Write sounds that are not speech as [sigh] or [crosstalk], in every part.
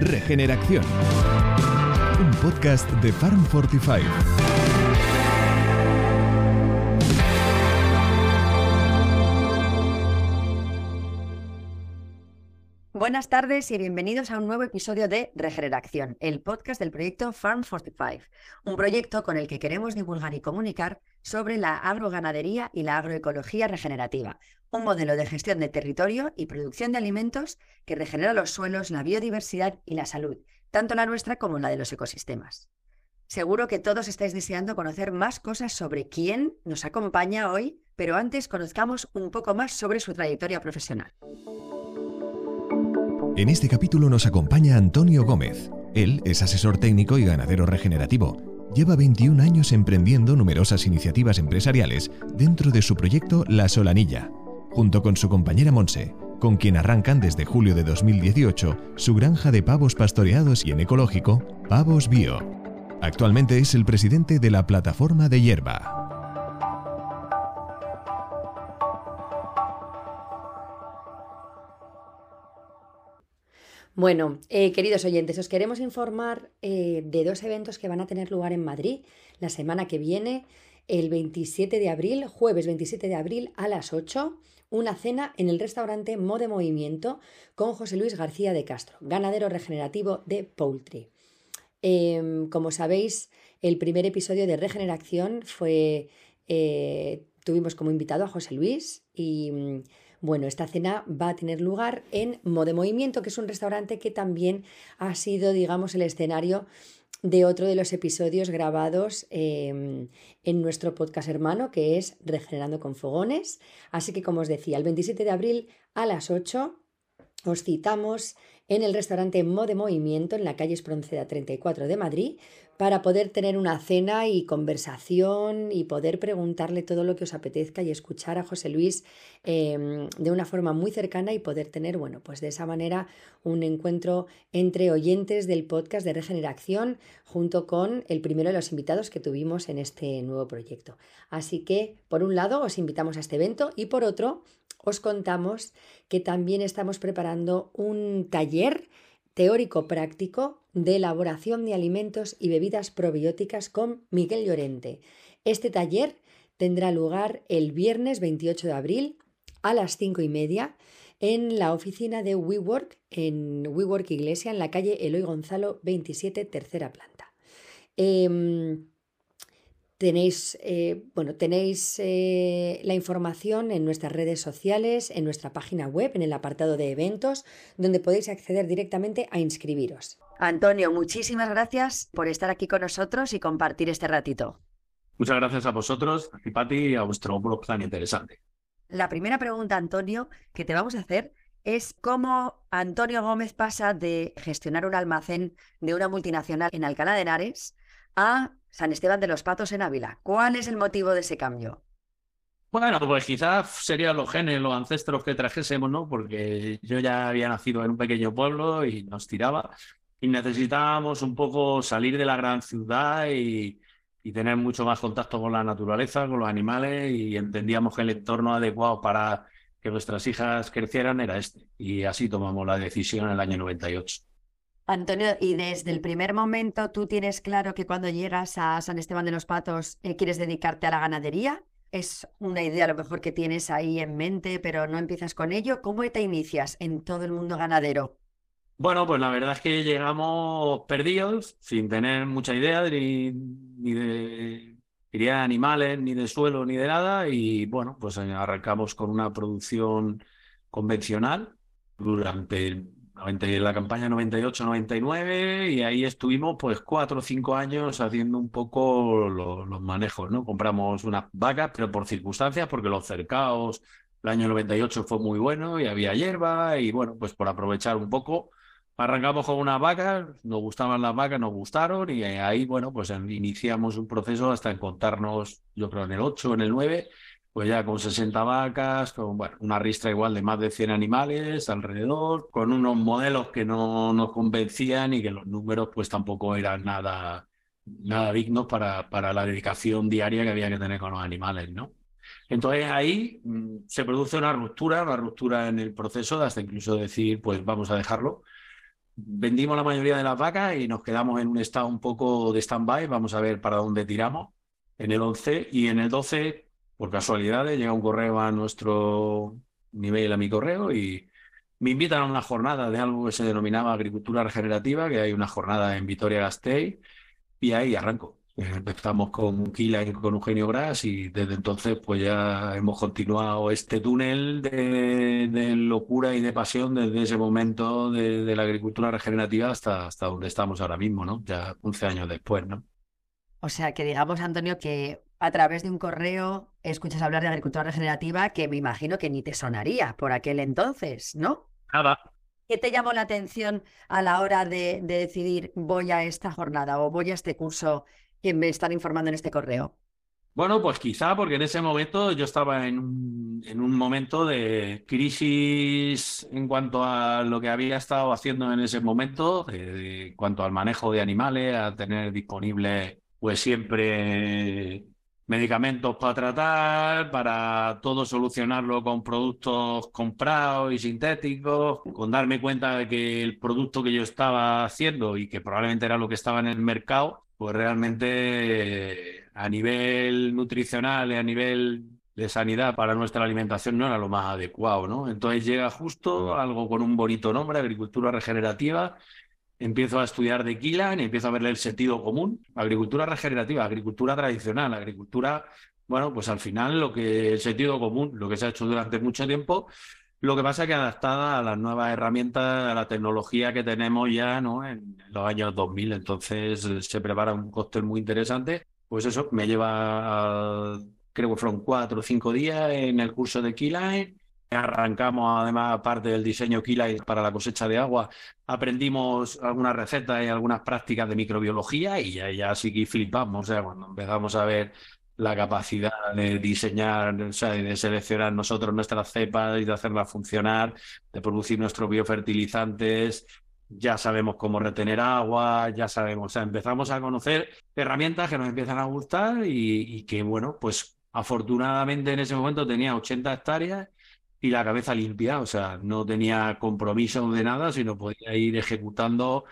Regeneración. Un podcast de Farm Fortify. Buenas tardes y bienvenidos a un nuevo episodio de Regeneración, el podcast del proyecto Farm 45, un proyecto con el que queremos divulgar y comunicar sobre la agroganadería y la agroecología regenerativa, un modelo de gestión de territorio y producción de alimentos que regenera los suelos, la biodiversidad y la salud, tanto la nuestra como la de los ecosistemas. Seguro que todos estáis deseando conocer más cosas sobre quién nos acompaña hoy, pero antes conozcamos un poco más sobre su trayectoria profesional. En este capítulo nos acompaña Antonio Gómez. Él es asesor técnico y ganadero regenerativo. Lleva 21 años emprendiendo numerosas iniciativas empresariales dentro de su proyecto La Solanilla, junto con su compañera Monse, con quien arrancan desde julio de 2018 su granja de pavos pastoreados y en ecológico, Pavos Bio. Actualmente es el presidente de la plataforma de hierba. Bueno, eh, queridos oyentes, os queremos informar eh, de dos eventos que van a tener lugar en Madrid la semana que viene, el 27 de abril, jueves 27 de abril a las 8, una cena en el restaurante Mode Movimiento con José Luis García de Castro, ganadero regenerativo de Poultry. Em, como sabéis, el primer episodio de Regeneración fue, eh, tuvimos como invitado a José Luis y mm, bueno, esta cena va a tener lugar en Mode Movimiento, que es un restaurante que también ha sido, digamos, el escenario de otro de los episodios grabados em, en nuestro podcast hermano, que es Regenerando con Fogones. Así que, como os decía, el 27 de abril a las 8 os citamos en el restaurante Mode Movimiento en la calle Espronceda 34 de Madrid para poder tener una cena y conversación y poder preguntarle todo lo que os apetezca y escuchar a José Luis em, de una forma muy cercana y poder tener, bueno, pues de esa manera un encuentro entre oyentes del podcast de Regeneración junto con el primero de los invitados que tuvimos en este nuevo proyecto. Así que, por un lado, os invitamos a este evento y por otro, os contamos que también estamos preparando un taller teórico práctico de elaboración de alimentos y bebidas probióticas con Miguel Llorente. Este taller tendrá lugar el viernes 28 de abril a las 5 y media en la oficina de WeWork, en WeWork Iglesia, en la calle Eloy Gonzalo 27, tercera planta. Em, Tenéis, eh, bueno, tenéis eh, la información en nuestras redes sociales, en nuestra página web, en el apartado de eventos, donde podéis acceder directamente a inscribiros. Antonio, muchísimas gracias por estar aquí con nosotros y compartir este ratito. Muchas gracias a vosotros, a Pati y a vuestro blog tan interesante. La primera pregunta, Antonio, que te vamos a hacer es cómo Antonio Gómez pasa de gestionar un almacén de una multinacional en Alcalá de Henares a San Esteban de los Patos en Ávila. ¿Cuál es el motivo de ese cambio? Bueno, pues quizás serían los genes, los ancestros que trajésemos, ¿no? Porque yo ya había nacido en un pequeño pueblo y nos tiraba y necesitábamos un poco salir de la gran ciudad y, y tener mucho más contacto con la naturaleza, con los animales y entendíamos que el entorno adecuado para que nuestras hijas crecieran era este. Y así tomamos la decisión en el año 98. Antonio, y desde el primer momento tú tienes claro que cuando llegas a San Esteban de los Patos eh, quieres dedicarte a la ganadería. Es una idea a lo mejor que tienes ahí en mente, pero no empiezas con ello. ¿Cómo te inicias en todo el mundo ganadero? Bueno, pues la verdad es que llegamos perdidos, sin tener mucha idea ni, de de animales, ni de suelo, ni de nada. Y bueno, pues arrancamos con una producción convencional durante la campaña 98-99 y ahí estuvimos pues cuatro o cinco años haciendo un poco los manejos, ¿no? Compramos unas vacas, pero por circunstancias, porque los cercaos, el año 98 fue muy bueno y había hierba y bueno, pues por aprovechar un poco, arrancamos con unas vacas, nos gustaban las vacas, nos gustaron y ahí, bueno, pues iniciamos un proceso hasta encontrarnos, yo creo, en el 8, en el 9 pues ya con 60 vacas, con bueno, una ristra igual de más de 100 animales alrededor, con unos modelos que no nos convencían y que los números pues tampoco eran nada, nada dignos para, para la dedicación diaria que había que tener con los animales, ¿no? Entonces ahí mm, se produce una ruptura, una ruptura en el proceso, hasta incluso decir, pues vamos a dejarlo. vendimos la mayoría de las vacas y nos quedamos en un estado un poco de stand-by. Vamos a ver para dónde tiramos en el 11 y en el 12, por casualidad, llega un correo a nuestro nivel, a mi correo y me invitan a una jornada de algo que se denominaba agricultura regenerativa, que hay una jornada en Vitoria-Gasteiz y ahí arranco. Empezamos con Kila y con Eugenio Gras y desde entonces pues ya hemos continuado este túnel de, locura y de pasión desde ese momento de, la agricultura regenerativa hasta, hasta donde estamos ahora mismo, ¿no? Ya 11 años después, ¿no? O sea, que digamos, Antonio, que a través de un correo escuchas hablar de agricultura regenerativa que me imagino que ni te sonaría por aquel entonces, ¿no? Nada. ¿Qué te llamó la atención a la hora de, de decidir voy a esta jornada o voy a este curso que me están informando en este correo? Bueno, pues quizá porque en ese momento yo estaba en un, en un, momento de crisis en cuanto a lo que había estado haciendo en ese momento, en cuanto al manejo de animales, a tener disponible pues siempre medicamentos para tratar, para todo solucionarlo con productos comprados y sintéticos, con darme cuenta de que el producto que yo estaba haciendo y que probablemente era lo que estaba en el mercado, pues realmente a nivel nutricional y a nivel de sanidad para nuestra alimentación no era lo más adecuado, ¿no? Entonces llega justo algo con un bonito nombre, agricultura regenerativa. Empiezo a estudiar de Kilan empiezo a verle el sentido común. Agricultura regenerativa, agricultura tradicional, agricultura, bueno, pues al final lo que el sentido común, lo que se ha hecho durante mucho tiempo, lo que pasa es que adaptada a las nuevas herramientas, a la tecnología que tenemos ya ¿no? en los años 2000, entonces eh, se prepara un cóctel muy interesante. Pues eso, me lleva, creo que fueron cuatro o cinco días en el curso de Keyline. Arrancamos además parte del diseño Keyline para la cosecha de agua. Aprendimos algunas recetas y algunas prácticas de microbiología y ya, ya sí que flipamos. O sea, cuando empezamos a ver la capacidad de diseñar, o sea, de seleccionar nosotros nuestras cepas y de hacerlas funcionar, de producir nuestros biofertilizantes, ya sabemos cómo retener agua, ya sabemos, o sea, empezamos a conocer herramientas que nos empiezan a gustar y que, bueno, pues afortunadamente en ese momento tenía 80 hectáreas y la cabeza limpia, o sea, no tenía compromiso de nada, sino podía ir ejecutando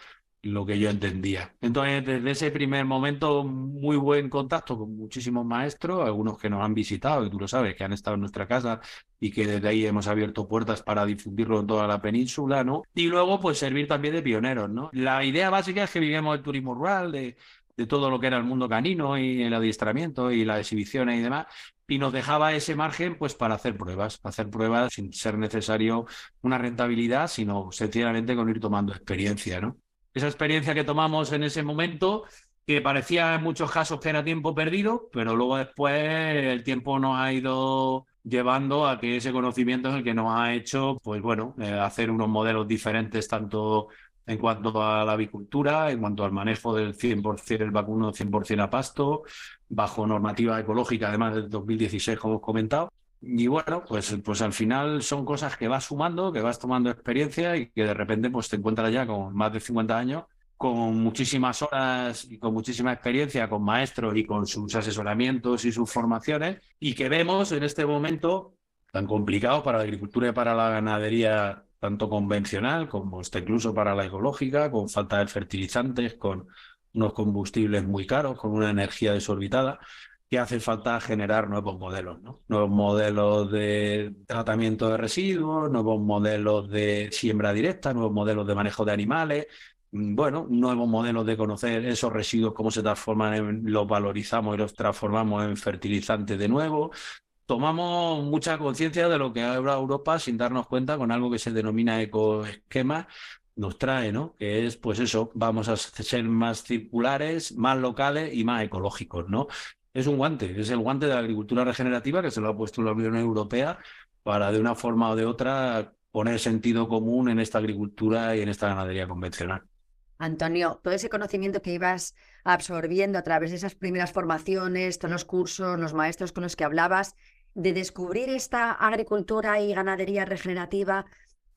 lo que yo entendía. Entonces, desde ese primer momento, muy buen contacto con muchísimos maestros, algunos que nos han visitado, y tú lo sabes, que han estado en nuestra casa y que desde ahí hemos abierto puertas para difundirlo en toda la península, ¿no? Y luego, pues servir también de pioneros, ¿no? La idea básica es que vivimos el turismo rural, de, de todo lo que era el mundo canino y el adiestramiento y las exhibiciones y demás, y nos dejaba ese margen pues para hacer pruebas, hacer pruebas sin ser necesario una rentabilidad, sino sencillamente con ir tomando experiencia, ¿no? esa experiencia que tomamos en ese momento, que parecía en muchos casos que era tiempo perdido, pero luego después el tiempo nos ha ido llevando a que ese conocimiento es el que nos ha hecho, pues bueno, eh, hacer unos modelos diferentes tanto en cuanto a la avicultura, en cuanto al manejo del 100% el vacuno 100% a pasto, bajo normativa ecológica, además del 2016, como hemos comentado. Y bueno, pues, pues al final son cosas que vas sumando, que vas tomando experiencia y que de repente pues te encuentras ya con más de 50 años, con muchísimas horas y con muchísima experiencia con maestros y con sus asesoramientos y sus formaciones y que vemos en este momento tan complicado para la agricultura y para la ganadería tanto convencional como hasta incluso para la ecológica, con falta de fertilizantes, con unos combustibles muy caros, con una energía desorbitada que hace falta generar nuevos modelos, ¿no? Nuevos modelos de tratamiento de residuos, nuevos modelos de siembra directa, nuevos modelos de manejo de animales, mm, bueno, nuevos modelos de conocer esos residuos, cómo se transforman, los valorizamos y los transformamos en fertilizantes de nuevo. Tomamos mucha conciencia de lo que ahora Europa sin darnos cuenta con algo que se denomina ecoesquema, nos trae, ¿no? Que es, pues eso, vamos a ser más circulares, más locales y más ecológicos, ¿no? es un guante, es el guante de la agricultura regenerativa que se lo ha puesto la Unión Europea para de una forma o de otra poner sentido común en esta agricultura y en esta ganadería convencional. Antonio, todo ese conocimiento que ibas absorbiendo a través de esas primeras formaciones, todos los cursos, los maestros con los que hablabas, de descubrir esta agricultura y ganadería regenerativa,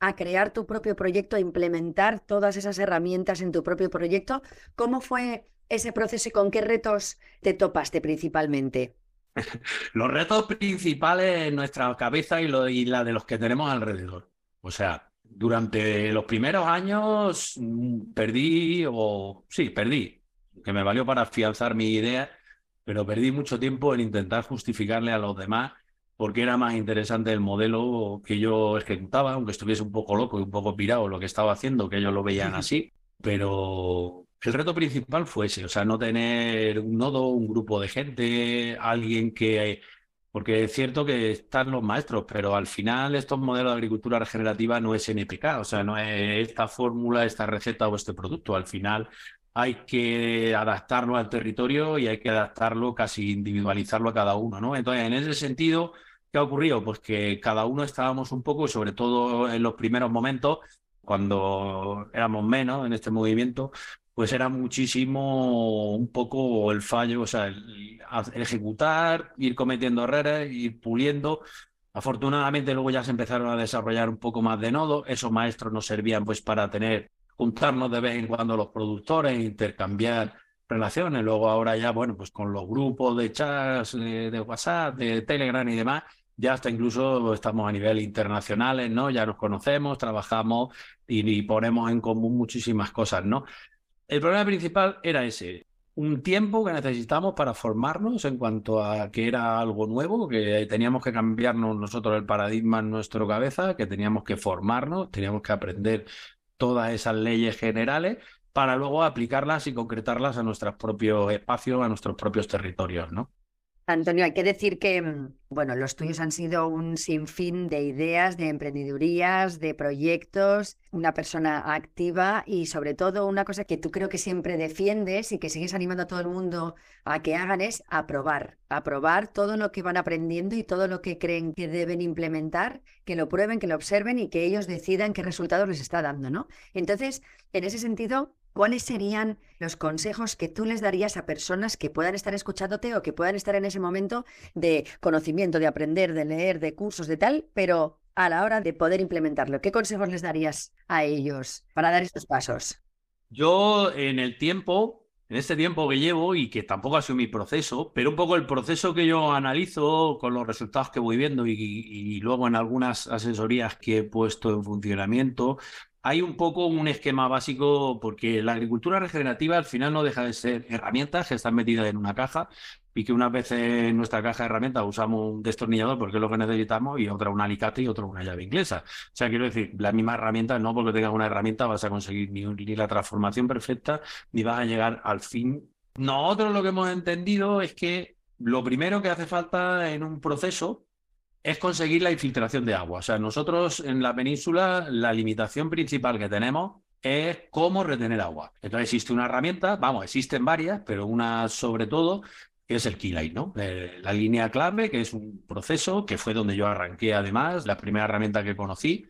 a crear tu propio proyecto, a implementar todas esas herramientas en tu propio proyecto, ¿cómo fue ese proceso y con qué retos te topaste principalmente? [laughs] los retos principales en nuestra cabeza y, la de los que tenemos alrededor. O sea, durante los primeros años mm, perdí, o sí, perdí, que me valió para afianzar mi idea, pero perdí mucho tiempo en intentar justificarle a los demás porque era más interesante el modelo que yo ejecutaba, aunque estuviese un poco loco y un poco pirado lo que estaba haciendo, que ellos lo veían así, pero el reto principal fue ese, o sea, no tener un nodo, un grupo de gente, alguien que porque es cierto que están los maestros, pero al final estos modelos de agricultura regenerativa no es NPK, o sea, no es esta fórmula, esta receta o este producto. Al final hay que adaptarlo al territorio y hay que adaptarlo, casi individualizarlo a cada uno, ¿no? Entonces, en ese sentido, ¿qué ha ocurrido? Pues que cada uno estábamos un poco, sobre todo en los primeros momentos, cuando éramos menos en este movimiento, pues era muchísimo un poco el fallo, o sea, el, ejecutar, ir cometiendo errores, ir puliendo. Afortunadamente luego ya se empezaron a desarrollar un poco más de nodo. Esos maestros nos servían pues para tener, juntarnos de vez en cuando los productores, intercambiar relaciones. Luego ahora ya, bueno, pues con los grupos de chats, de, de WhatsApp, de Telegram y demás, ya hasta incluso estamos a nivel internacional, ¿no? Ya nos conocemos, trabajamos y, ponemos en común muchísimas cosas, ¿no? El problema principal era ese, un tiempo que necesitamos para formarnos en cuanto a que era algo nuevo, que teníamos que cambiarnos nosotros el paradigma en nuestra cabeza, que teníamos que formarnos, teníamos que aprender todas esas leyes generales para luego aplicarlas y concretarlas a nuestros propios espacios, a nuestros propios territorios, ¿no? Antonio, hay que decir que, mm, bueno, los tuyos han sido un sinfín de ideas, de emprendedurías, de proyectos, una persona activa y sobre todo una cosa que tú creo que siempre defiendes y que sigues animando a todo el mundo a que hagan es aprobar, aprobar todo lo que van aprendiendo y todo lo que creen que deben implementar, que lo prueben, que lo observen y que ellos decidan qué resultados les está dando, ¿no? Entonces, en ese sentido, ¿Cuáles serían los consejos que tú les darías a personas que puedan estar escuchándote o que puedan estar en ese momento de conocimiento, de aprender, de leer, de cursos, de tal, pero a la hora de poder implementarlo? ¿Qué consejos les darías a ellos para dar estos pasos? Yo en el tiempo, en este tiempo que llevo y que tampoco ha sido mi proceso, pero un poco el proceso que yo analizo con los resultados que voy viendo y, y luego en algunas asesorías que he puesto en funcionamiento, hay un poco un esquema básico porque la agricultura regenerativa al final no deja de ser herramientas que están metidas en una caja y que unas veces en nuestra caja de herramientas usamos un destornillador porque es lo que necesitamos y otra un alicate y otra una llave inglesa. O sea, quiero decir, la misma herramienta, no porque tengas una herramienta vas a conseguir ni, ni la transformación perfecta ni vas a llegar al fin. Nosotros lo que hemos entendido es que lo primero que hace falta en un proceso es conseguir la infiltración de agua. O sea, nosotros en la península la limitación principal que tenemos es cómo retener agua. Entonces existe una herramienta, vamos, existen varias, pero una sobre todo que es el Keyline, ¿no? Eh, la línea clave, que es un proceso que fue donde yo arranqué además, la primera herramienta que conocí,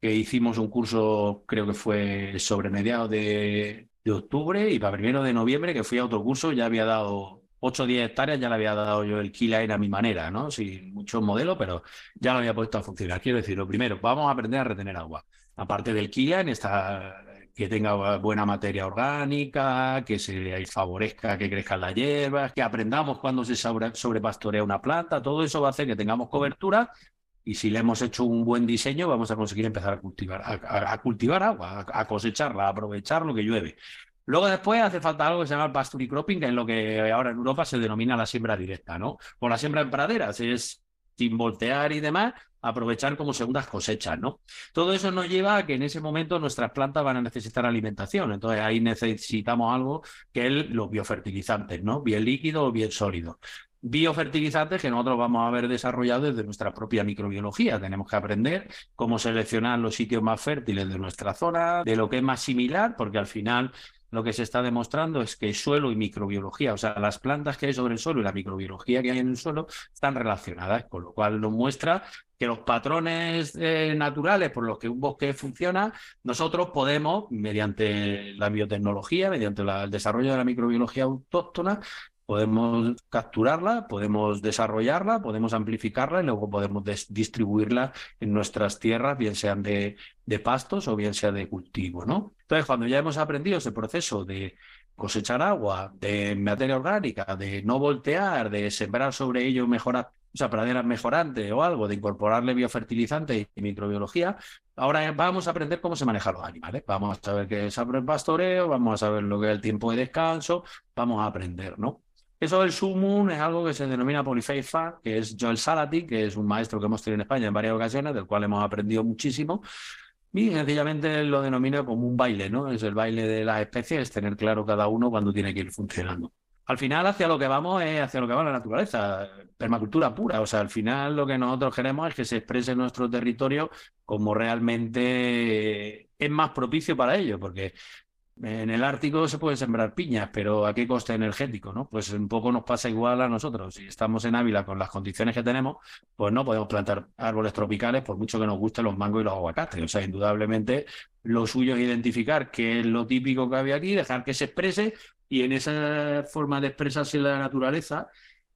que hicimos un curso, creo que fue sobre mediados de, de octubre y para primero de noviembre, que fui a otro curso, ya había dado 8 o 10 hectáreas ya le había dado yo el Keyline a mi manera, ¿no? Sin muchos modelos, pero ya lo había puesto a funcionar. Quiero decir, lo primero, vamos a aprender a retener agua. Aparte del Keyline, está que tenga buena materia orgánica, que se favorezca que crezcan las hierbas, que aprendamos cuando se sobrepastorea una planta, todo eso va a hacer que tengamos cobertura y si le hemos hecho un buen diseño vamos a conseguir empezar a cultivar, a, cultivar agua, a, cosecharla, a aprovechar lo que llueve. Luego después hace falta algo que se llama el pasture cropping, que es lo que ahora en Europa se denomina la siembra directa, ¿no? O la siembra en praderas, es sin voltear y demás, aprovechar como segundas cosechas, ¿no? Todo eso nos lleva a que en ese momento nuestras plantas van a necesitar alimentación, entonces ahí necesitamos algo que es los biofertilizantes, ¿no? Bien líquido o bien sólido biofertilizantes que nosotros vamos a haber desarrollado desde nuestra propia microbiología. Tenemos que aprender cómo seleccionar los sitios más fértiles de nuestra zona, de lo que es más similar, porque al final lo que se está demostrando es que suelo y microbiología, o sea, las plantas que hay sobre el suelo y la microbiología que hay en el suelo están relacionadas, con lo cual nos muestra que los patrones eh, naturales por los que un bosque funciona, nosotros podemos, mediante la biotecnología, mediante el desarrollo de la microbiología autóctona, podemos capturarla, podemos desarrollarla, podemos amplificarla y luego podemos distribuirla en nuestras tierras, bien sean de, pastos o bien sea de cultivo, ¿no? Entonces, cuando ya hemos aprendido ese proceso de cosechar agua, de materia orgánica, de no voltear, de sembrar sobre ello mejorar o sea, praderas mejorantes o algo, de incorporarle biofertilizante y microbiología, ahora vamos a aprender cómo se manejan los animales. Vamos a saber qué es el pastoreo, vamos a saber lo que es el tiempo de descanso, vamos a aprender, ¿no? Eso del sumum es algo que se denomina polifeifa, que es Joel Salati, que es un maestro que hemos tenido en España en varias ocasiones, del cual hemos aprendido muchísimo. Y sencillamente lo denomina como un baile, ¿no? Es el baile de las especies, tener claro cada uno cuando tiene que ir funcionando. Al final, hacia lo que vamos es hacia lo que va la naturaleza, permacultura pura. O sea, al final lo que nosotros queremos es que se exprese nuestro territorio como realmente es más propicio para ello, porque en el Ártico se pueden sembrar piñas, pero ¿a qué coste energético? ¿no? Pues un poco nos pasa igual a nosotros. Si estamos en Ávila con las condiciones que tenemos, pues no podemos plantar árboles tropicales por mucho que nos gusten los mangos y los aguacates. O sea, indudablemente lo suyo es identificar qué es lo típico que había aquí, dejar que se exprese y en esa forma de expresarse la naturaleza,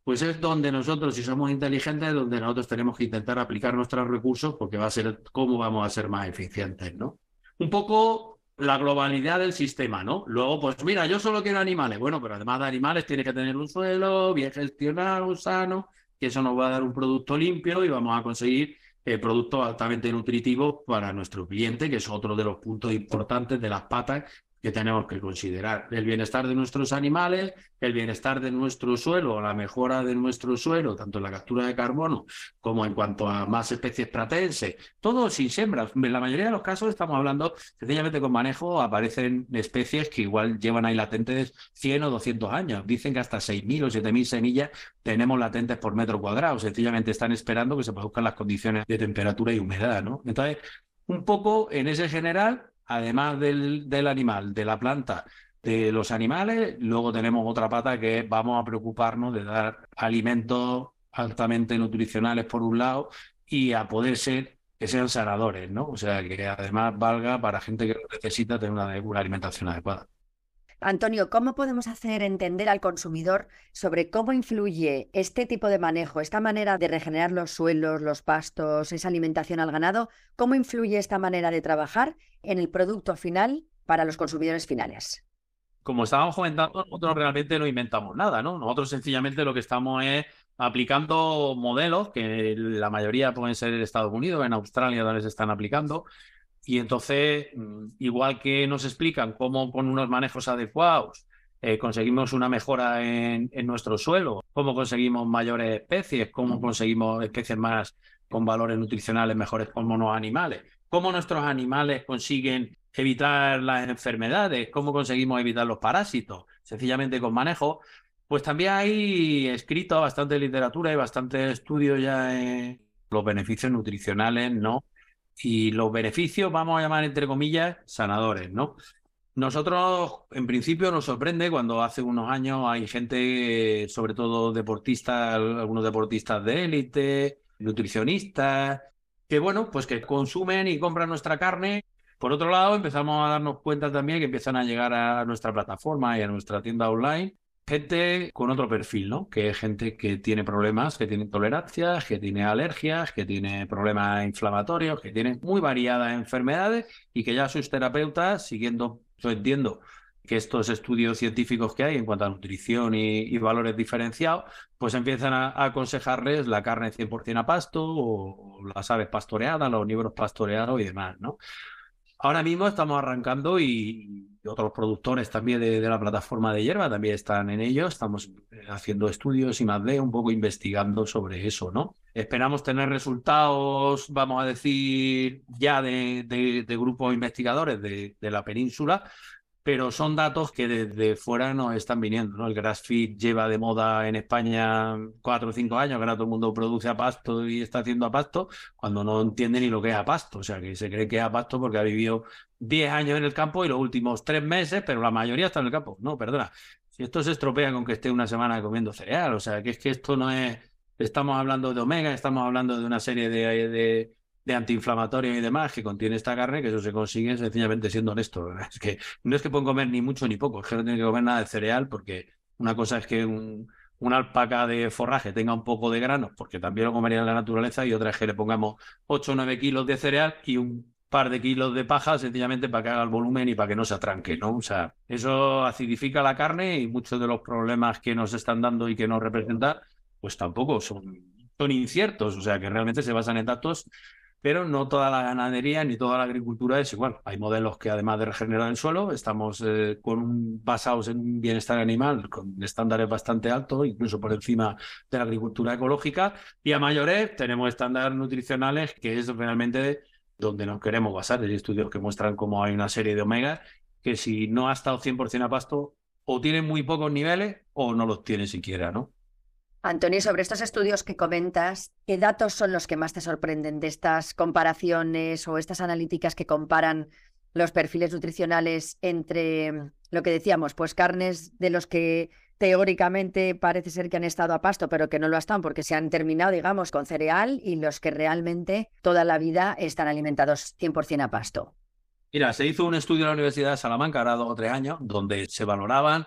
pues es donde nosotros, si somos inteligentes, donde nosotros tenemos que intentar aplicar nuestros recursos porque va a ser cómo vamos a ser más eficientes, ¿no? Un poco la globalidad del sistema, ¿no? Luego, pues mira, yo solo quiero animales. Bueno, pero además de animales tiene que tener un suelo bien gestionado, sano, que eso nos va a dar un producto limpio y vamos a conseguir eh, productos altamente nutritivos para nuestro cliente, que es otro de los puntos importantes de las patas que tenemos que considerar. El bienestar de nuestros animales, el bienestar de nuestro suelo, la mejora de nuestro suelo, tanto en la captura de carbono como en cuanto a más especies pratenses, todo sin siembra. En la mayoría de los casos estamos hablando sencillamente con manejo, aparecen especies que igual llevan ahí latentes 100 o 200 años. Dicen que hasta 6.000 o 7.000 semillas tenemos latentes por metro cuadrado. Sencillamente están esperando que se produzcan las condiciones de temperatura y humedad, ¿no? Entonces, un poco en ese general además del, del animal, de la planta, de los animales, luego tenemos otra pata que vamos a preocuparnos de dar alimentos altamente nutricionales por un lado y a poder ser que sean sanadores, ¿no? O sea, que además valga para gente que necesita tener una, una alimentación adecuada. Antonio, ¿cómo podemos hacer entender al consumidor sobre cómo influye este tipo de manejo, esta manera de regenerar los suelos, los pastos, esa alimentación al ganado? ¿Cómo influye esta manera de trabajar en el producto final para los consumidores finales? Como estábamos comentando, nosotros realmente no inventamos nada, ¿no? Nosotros sencillamente lo que estamos es aplicando modelos que la mayoría pueden ser en Estados Unidos, en Australia, donde se están aplicando, y entonces, mm, igual que nos explican cómo con unos manejos adecuados eh, conseguimos una mejora en, nuestro suelo, cómo conseguimos mayores especies, cómo conseguimos especies más con valores nutricionales mejores como los animales, cómo nuestros animales consiguen evitar las enfermedades, cómo conseguimos evitar los parásitos, sencillamente con manejo, pues también hay escrito bastante literatura y bastante estudio ya en los beneficios nutricionales, ¿no? Y los beneficios, vamos a llamar entre comillas, sanadores, ¿no? Nosotros, en principio, nos sorprende cuando hace unos años hay gente, sobre todo deportistas, algunos deportistas de élite, nutricionistas, que bueno, pues que consumen y compran nuestra carne. Por otro lado, empezamos a darnos cuenta también que empiezan a llegar a nuestra plataforma y a nuestra tienda online gente con otro perfil, ¿no? Que es gente que tiene problemas, que tiene intolerancias, que tiene alergias, que tiene problemas inflamatorios, que tiene muy variadas enfermedades y que ya sus terapeutas, siguiendo, yo entiendo que estos estudios científicos que hay en cuanto a nutrición y, valores diferenciados, pues empiezan a, aconsejarles la carne 100% a pasto o, las aves pastoreadas, los libros pastoreados y demás, ¿no? Ahora mismo estamos arrancando y, otros productores también de, la plataforma de hierba también están en ello. Estamos eh, haciendo estudios y más de un poco investigando sobre eso, ¿no? Esperamos tener resultados, vamos a decir, ya de, de grupos investigadores de, la península pero son datos que desde fuera nos están viniendo. ¿no? El grass-feed lleva de moda en España cuatro o cinco años, que ahora todo el mundo produce a pasto y está haciendo a pasto, cuando no entiende ni lo que es a pasto. O sea, que se cree que es a pasto porque ha vivido diez años en el campo y los últimos tres meses, pero la mayoría está en el campo. No, perdona. Si esto se estropea con que esté una semana comiendo cereal, o sea, que es que esto no es... Estamos hablando de omega, estamos hablando de una serie de de antiinflamatorio y demás que contiene esta carne, que eso se consigue sencillamente siendo honesto. [laughs] Es que no es que pueden comer ni mucho ni poco, es que no tienen que comer nada de cereal, porque una cosa es que un, una alpaca de forraje tenga un poco de grano, porque también lo comería en la naturaleza, y otra es que le pongamos 8 o 9 kilos de cereal y un par de kilos de paja sencillamente para que haga el volumen y para que no se atranque, ¿no? O sea, eso acidifica la carne y muchos de los problemas que nos están dando y que nos representan, pues tampoco son son inciertos, o sea, que realmente se basan en datos pero no toda la ganadería ni toda la agricultura es igual. Hay modelos que además de regenerar el suelo, estamos eh, con basados en un bienestar animal con estándares bastante altos, incluso por encima de la agricultura ecológica, y a mayores tenemos estándares nutricionales que es realmente donde nos queremos basar. Hay estudios que muestran cómo hay una serie de omegas que si no ha estado 100% a pasto, o tienen muy pocos niveles o no los tiene siquiera, ¿no? Antonio, sobre estos estudios que comentas, ¿qué datos son los que más te sorprenden de estas comparaciones o estas analíticas que comparan los perfiles nutricionales entre mm, lo que decíamos, pues carnes de los que teóricamente parece ser que han estado a pasto, pero que no lo están porque se han terminado, digamos, con cereal y los que realmente toda la vida están alimentados 100% a pasto? Mira, se hizo un estudio en la Universidad de Salamanca, ahora dos o tres años, donde se valoraban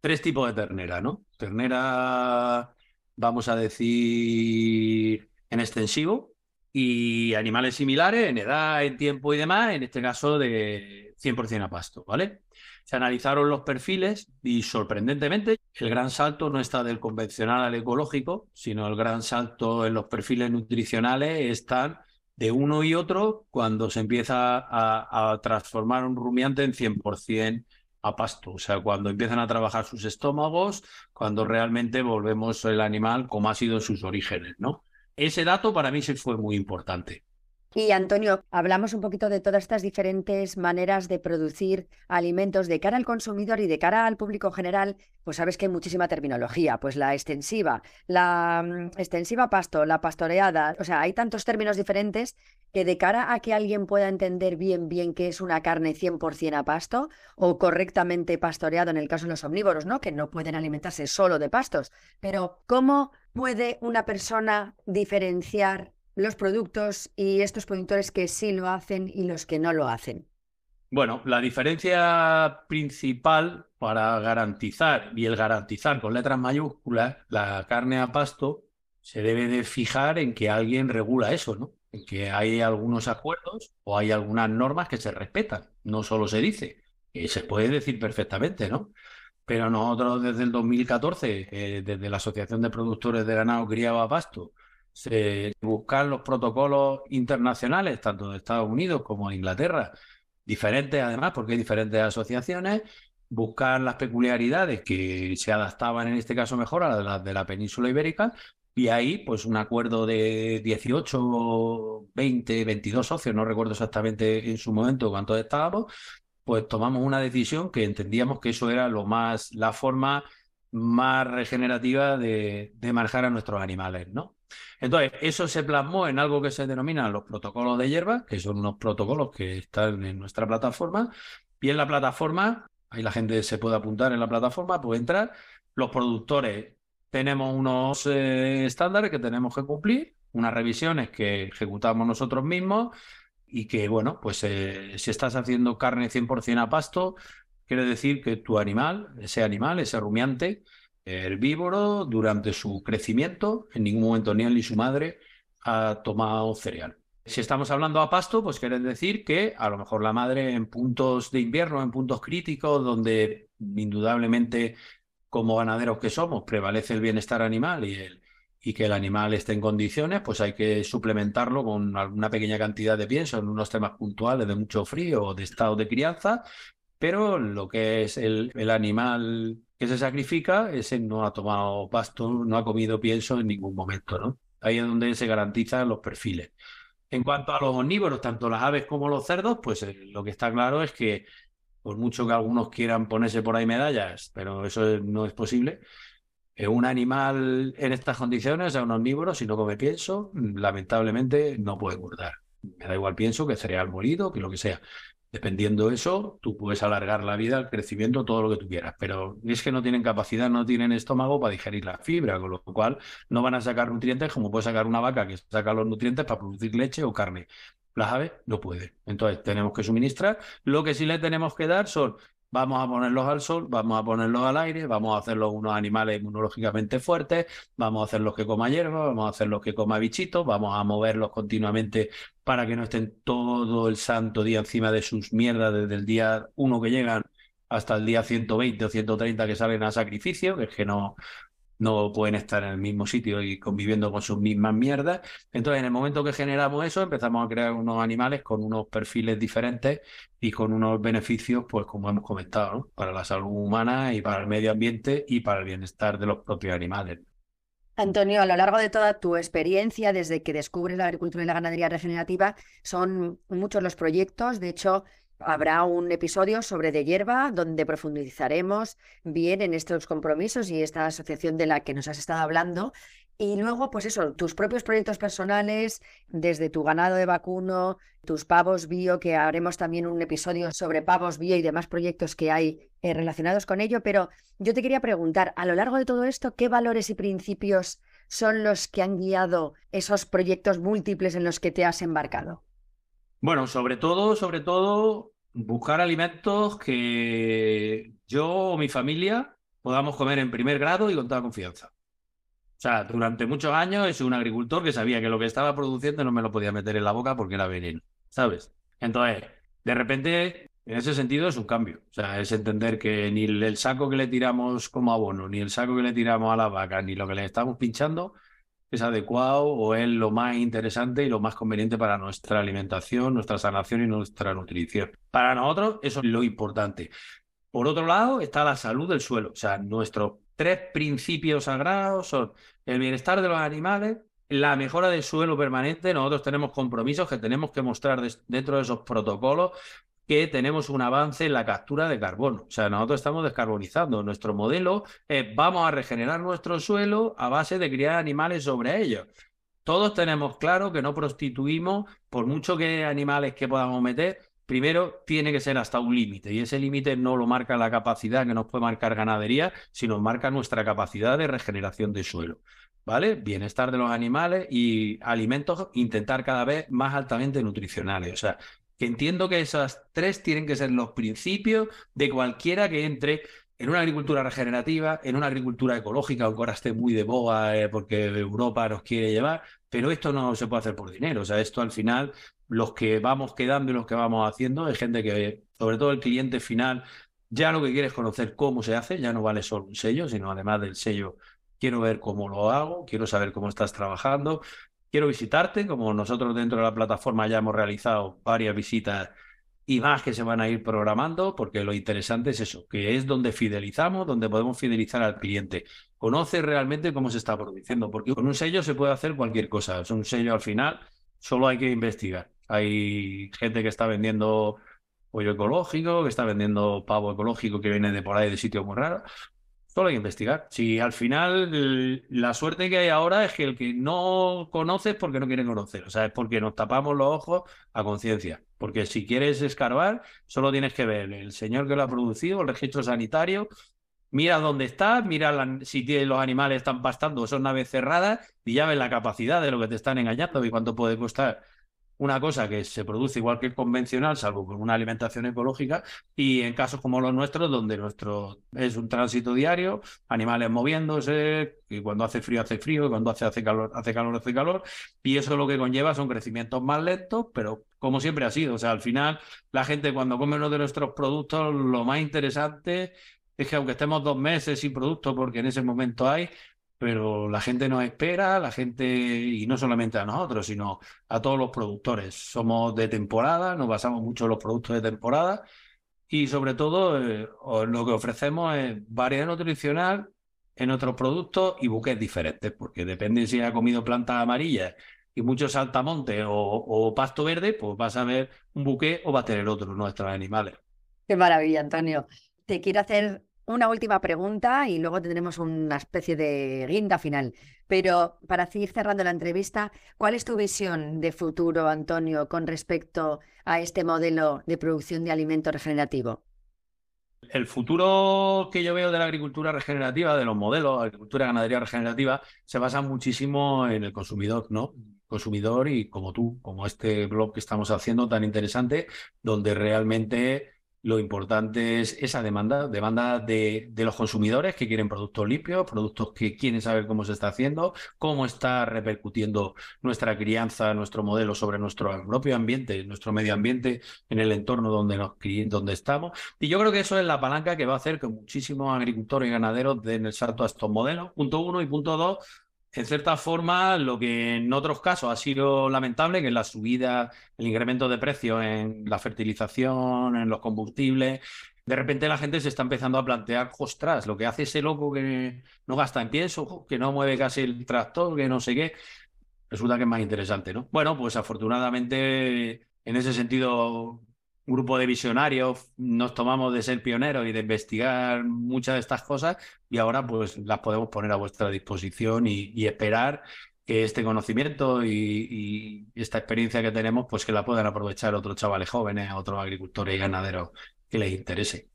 tres tipos de ternera, ¿no? Ternera vamos a decir, en extensivo, y animales similares en edad, en tiempo y demás, en este caso de 100% a pasto, ¿vale? Se analizaron los perfiles y sorprendentemente el gran salto no está del convencional al ecológico, sino el gran salto en los perfiles nutricionales están de uno y otro cuando se empieza a, a transformar un rumiante en 100% a pasto, o sea, cuando empiezan a trabajar sus estómagos, cuando realmente volvemos el animal como ha sido en sus orígenes, ¿no? Ese dato para mí sí fue muy importante. Y Antonio, hablamos un poquito de todas estas diferentes maneras de producir alimentos de cara al consumidor y de cara al público general, pues sabes que hay muchísima terminología, pues la extensiva, la mm, extensiva pasto, la pastoreada, o sea, hay tantos términos diferentes que de cara a que alguien pueda entender bien bien qué es una carne 100% a pasto o correctamente pastoreado en el caso de los omnívoros, ¿no? Que no pueden alimentarse solo de pastos, pero ¿cómo puede una persona diferenciar los productos y estos productores que sí lo hacen y los que no lo hacen? Bueno, la diferencia principal para garantizar, y el garantizar con letras mayúsculas, la carne a pasto, se debe de fijar en que alguien regula eso, ¿no? En que hay algunos acuerdos o hay algunas normas que se respetan, no solo se dice, que se puede decir perfectamente, ¿no? Pero nosotros desde el 2014, eh, desde la Asociación de Productores de Ganado a Pasto, se buscar los protocolos internacionales, tanto de Estados Unidos como de Inglaterra, diferentes además, porque hay diferentes asociaciones, buscar las peculiaridades que se adaptaban en este caso mejor a las de la península ibérica, y ahí, pues un acuerdo de 18, 20, 22 socios, no recuerdo exactamente en su momento cuántos estábamos, pues tomamos una decisión que entendíamos que eso era lo más, la forma más regenerativa de, de manejar a nuestros animales, ¿no? Entonces, eso se plasmó en algo que se denomina los protocolos de hierba, que son unos protocolos que están en nuestra plataforma, y en la plataforma, ahí la gente se puede apuntar en la plataforma, puede entrar, los productores tenemos unos eh, estándares que tenemos que cumplir, unas revisiones que ejecutamos nosotros mismos y que, bueno, pues eh, si estás haciendo carne 100% a pasto, quiere decir que tu animal, ese animal, ese rumiante, herbívoro durante su crecimiento, en ningún momento ni él ni su madre ha tomado cereal. Si estamos hablando a pasto, pues quiere decir que a lo mejor la madre en puntos de invierno, en puntos críticos, donde indudablemente como ganaderos que somos prevalece el bienestar animal y, el, y que el animal esté en condiciones, pues hay que suplementarlo con alguna pequeña cantidad de pienso en unos temas puntuales de mucho frío o de estado de crianza, pero lo que es el, animal que se sacrifica, ese no ha tomado pasto, no ha comido pienso en ningún momento, ¿no? Ahí es donde se garantizan los perfiles. En cuanto a los omnívoros, tanto las aves como los cerdos, pues eh, lo que está claro es que, por mucho que algunos quieran ponerse por ahí medallas, pero eso no es posible, eh, un animal en estas condiciones, sea un omnívoro, si no come pienso, lamentablemente no puede engordar. Me da igual pienso que cereal molido, que lo que sea. Dependiendo de eso, tú puedes alargar la vida, el crecimiento, todo lo que tú quieras, pero es que no tienen capacidad, no tienen estómago para digerir la fibra, con lo cual no van a sacar nutrientes como puede sacar una vaca que saca los nutrientes para producir leche o carne. Las aves no pueden. Entonces tenemos que suministrar. Lo que sí le tenemos que dar son Vamos a ponerlos al sol, vamos a ponerlos al aire, vamos a hacerlos unos animales inmunológicamente fuertes, vamos a hacerlos que coma hierba, vamos a hacerlos que coma bichitos, vamos a moverlos continuamente para que no estén todo el santo día encima de sus mierdas desde el día 1 que llegan hasta el día 120 o 130 que salen a sacrificio, que es que no, no pueden estar en el mismo sitio y conviviendo con sus mismas mierdas. Entonces, en el momento que generamos eso, empezamos a crear unos animales con unos perfiles diferentes y con unos beneficios, pues como hemos comentado, para la salud humana y para el medio ambiente y para el bienestar de los propios animales. Antonio, a lo largo de toda tu experiencia, desde que descubres la agricultura y la ganadería regenerativa, son muchos los proyectos. De hecho, habrá un episodio sobre de hierba donde profundizaremos bien en estos compromisos y esta asociación de la que nos has estado hablando. Y luego, pues eso, tus propios proyectos personales, desde tu ganado de vacuno, tus pavos bio, que haremos también un episodio sobre pavos bio y demás proyectos que hay eh, relacionados con ello, pero yo te quería preguntar, a lo largo de todo esto, ¿qué valores y principios son los que han guiado esos proyectos múltiples en los que te has embarcado? Bueno, sobre todo, sobre todo, buscar alimentos que yo o mi familia podamos comer en primer grado y con toda confianza. O sea, durante muchos años sido un agricultor que sabía que lo que estaba produciendo no me lo podía meter en la boca porque era veneno, ¿sabes? Entonces, de repente en ese sentido es un cambio. O sea, es entender que ni el saco que le tiramos como abono, ni el saco que le tiramos a la vaca, ni lo que le estamos pinchando es adecuado o es lo más interesante y lo más conveniente para nuestra alimentación, nuestra sanación y nuestra nutrición. Para nosotros eso es lo importante. Por otro lado está la salud del suelo. O sea, nuestros tres principios sagrados son el bienestar de los animales, la mejora del suelo permanente. Nosotros tenemos compromisos que tenemos que mostrar dentro de esos protocolos que tenemos un avance en la captura de carbono. O sea, nosotros estamos descarbonizando. Nuestro modelo es vamos a regenerar nuestro suelo a base de criar animales sobre ellos. Todos tenemos claro que no prostituimos, por mucho que animales que podamos meter, primero tiene que ser hasta un límite y ese límite no lo marca la capacidad que nos puede marcar ganadería, sino marca nuestra capacidad de regeneración de suelo. ¿Vale? Bienestar de los animales y alimentos, intentar cada vez más altamente nutricionales. O sea, que entiendo que esas tres tienen que ser los principios de cualquiera que entre en una agricultura regenerativa, en una agricultura ecológica, aunque ahora esté muy de boga eh, porque Europa nos quiere llevar, pero esto no se puede hacer por dinero. O sea, esto al final, los que vamos quedando y los que vamos haciendo, es gente que, sobre todo el cliente final, ya lo que quiere es conocer cómo se hace, ya no vale solo un sello, sino además del sello, quiero ver cómo lo hago, quiero saber cómo estás trabajando, quiero visitarte, como nosotros dentro de la plataforma ya hemos realizado varias visitas y más que se van a ir programando, porque lo interesante es eso, que es donde fidelizamos, donde podemos fidelizar al cliente. Conoce realmente cómo se está produciendo, porque con un sello se puede hacer cualquier cosa. Es un sello al final, solo hay que investigar. Hay gente que está vendiendo pollo ecológico, que está vendiendo pavo ecológico que viene de por ahí de sitios muy raros. Solo hay que investigar. Si al final la suerte que hay ahora es que el que no conoce es porque no quiere conocer. O sea, es porque nos tapamos los ojos a conciencia. Porque si quieres escarbar, solo tienes que ver el señor que lo ha producido, el registro sanitario, mira dónde está, mira si los animales están pastando son naves cerradas y ya ves la capacidad de lo que te están engañando y cuánto puede costar una cosa que se produce igual que el convencional, salvo con una alimentación ecológica, y en casos como los nuestros, donde nuestro es un tránsito diario, animales moviéndose, y cuando hace frío hace frío, y cuando hace, hace calor hace calor hace calor, y eso lo que conlleva son crecimientos más lentos, pero como siempre ha sido, o sea, al final la gente cuando come uno de nuestros productos, lo más interesante es que aunque estemos dos meses sin producto, porque en ese momento hay, pero la gente nos espera, la gente, y no solamente a nosotros, sino a todos los productores. Somos de temporada, nos basamos mucho en los productos de temporada y sobre todo eh, lo que ofrecemos es variedad nutricional en otros productos y buques diferentes, porque depende si ha comido plantas amarillas y muchos saltamontes o, o pasto verde, pues vas a ver un buque o va a tener otro nuestros animales. Qué maravilla, Antonio. Te quiero hacer una última pregunta y luego tendremos una especie de guinda final. Pero para seguir cerrando la entrevista, ¿cuál es tu visión de futuro, Antonio, con respecto a este modelo de producción de alimento regenerativo? El futuro que yo veo de la agricultura regenerativa, de los modelos, agricultura ganadería regenerativa, se basa muchísimo en el consumidor, ¿no? Consumidor y como tú, como este blog que estamos haciendo tan interesante, donde realmente lo importante es esa demanda, demanda de, los consumidores que quieren productos limpios, productos que quieren saber cómo se está haciendo, cómo está repercutiendo nuestra crianza, nuestro modelo sobre nuestro propio ambiente, nuestro medio ambiente en el entorno donde, nos, donde estamos. Y yo creo que eso es la palanca que va a hacer que muchísimos agricultores y ganaderos den el salto a estos modelos. Punto uno y punto dos en cierta forma, lo que en otros casos ha sido lamentable, que es la subida, el incremento de precios en la fertilización, en los combustibles, de repente la gente se está empezando a plantear, ostras, lo que hace ese loco que no gasta en pies, que no mueve casi el tractor, que no sé qué, resulta que es más interesante, ¿no? Bueno, pues afortunadamente, en ese sentido, grupo de visionarios nos tomamos de ser pioneros y de investigar muchas de estas cosas y ahora pues las podemos poner a vuestra disposición y, esperar que este conocimiento y, esta experiencia que tenemos pues que la puedan aprovechar otros chavales jóvenes, otros agricultores y ganaderos que les interese.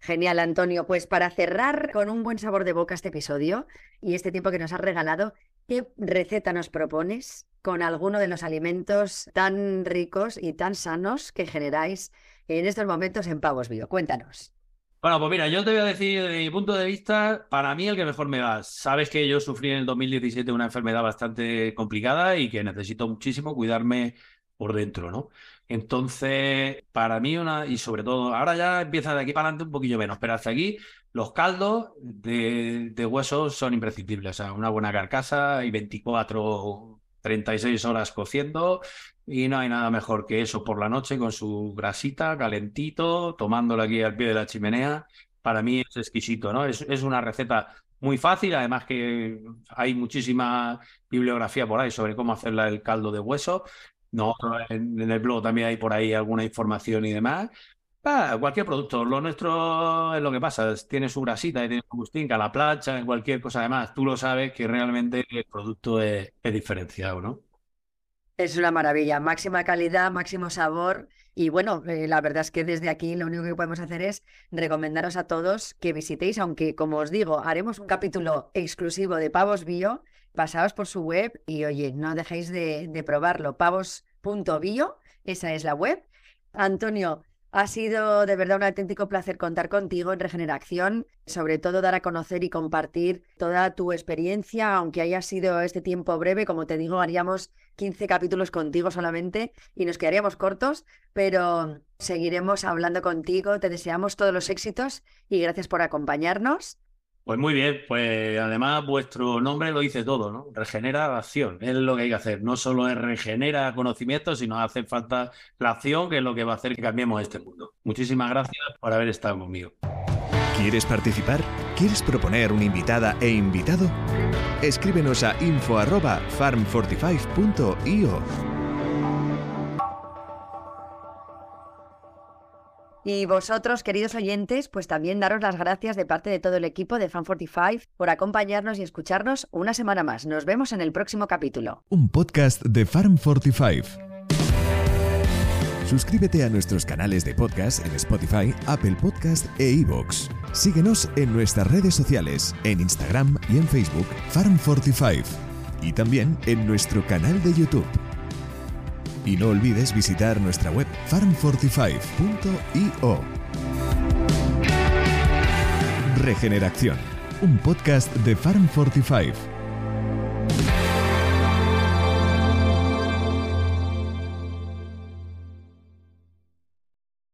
Genial, Antonio. Pues para cerrar con un buen sabor de boca este episodio y este tiempo que nos has regalado, ¿qué receta nos propones con alguno de los alimentos tan ricos y tan sanos que generáis en estos momentos en Pavos Bio? Cuéntanos. Bueno, pues mira, yo te voy a decir, desde mi punto de vista, para mí el que mejor me va. Sabes que yo sufrí en el 2017 una enfermedad bastante complicada y que necesito muchísimo cuidarme por dentro, ¿no? Entonces, para mí una, y sobre todo, ahora ya empieza de aquí para adelante un poquillo menos, pero hasta aquí los caldos de, de huesos son imprescindibles. O sea, una buena carcasa y 24, 36 horas cociendo y no hay nada mejor que eso por la noche con su grasita calentito, tomándolo aquí al pie de la chimenea. Para mí es exquisito, ¿no? Es, una receta muy fácil, además que hay muchísima bibliografía por ahí sobre cómo hacer el caldo de hueso no, en, el blog también hay por ahí alguna información y demás. Ah, cualquier producto, lo nuestro es lo que pasa, tiene su grasita, tiene su a la plancha, cualquier cosa además, tú lo sabes que realmente el producto es, diferenciado, ¿no? Es una maravilla, máxima calidad, máximo sabor y bueno, eh, la verdad es que desde aquí lo único que podemos hacer es recomendaros a todos que visitéis, aunque como os digo, haremos un capítulo exclusivo de pavos bio pasaos por su web y oye, no dejéis de, de probarlo. Pavos.bio, esa es la web. Antonio, ha sido de verdad un auténtico placer contar contigo en Regeneración, sobre todo dar a conocer y compartir toda tu experiencia, aunque haya sido este tiempo breve, como te digo, haríamos 15 capítulos contigo solamente y nos quedaríamos cortos, pero seguiremos hablando contigo, te deseamos todos los éxitos y gracias por acompañarnos pues muy bien, pues además vuestro nombre lo dice todo, ¿no? Regenera acción, es lo que hay que hacer. No solo es regenera conocimiento, sino hace falta la acción, que es lo que va a hacer que cambiemos este mundo. Muchísimas gracias por haber estado conmigo. ¿Quieres participar? ¿Quieres proponer una invitada e invitado? Escríbenos a info@farm45.io. Y vosotros, queridos oyentes, pues también daros las gracias de parte de todo el equipo de Fan45 por acompañarnos y escucharnos una semana más. Nos vemos en el próximo capítulo. Un podcast de Farm45. Suscríbete a nuestros canales de podcast en Spotify, Apple Podcast e iVoox. Síguenos en nuestras redes sociales, en Instagram y en Facebook, Farm45. Y también en nuestro canal de YouTube. Y no olvides visitar nuestra web farm45.io. Regeneración, un podcast de Farm45.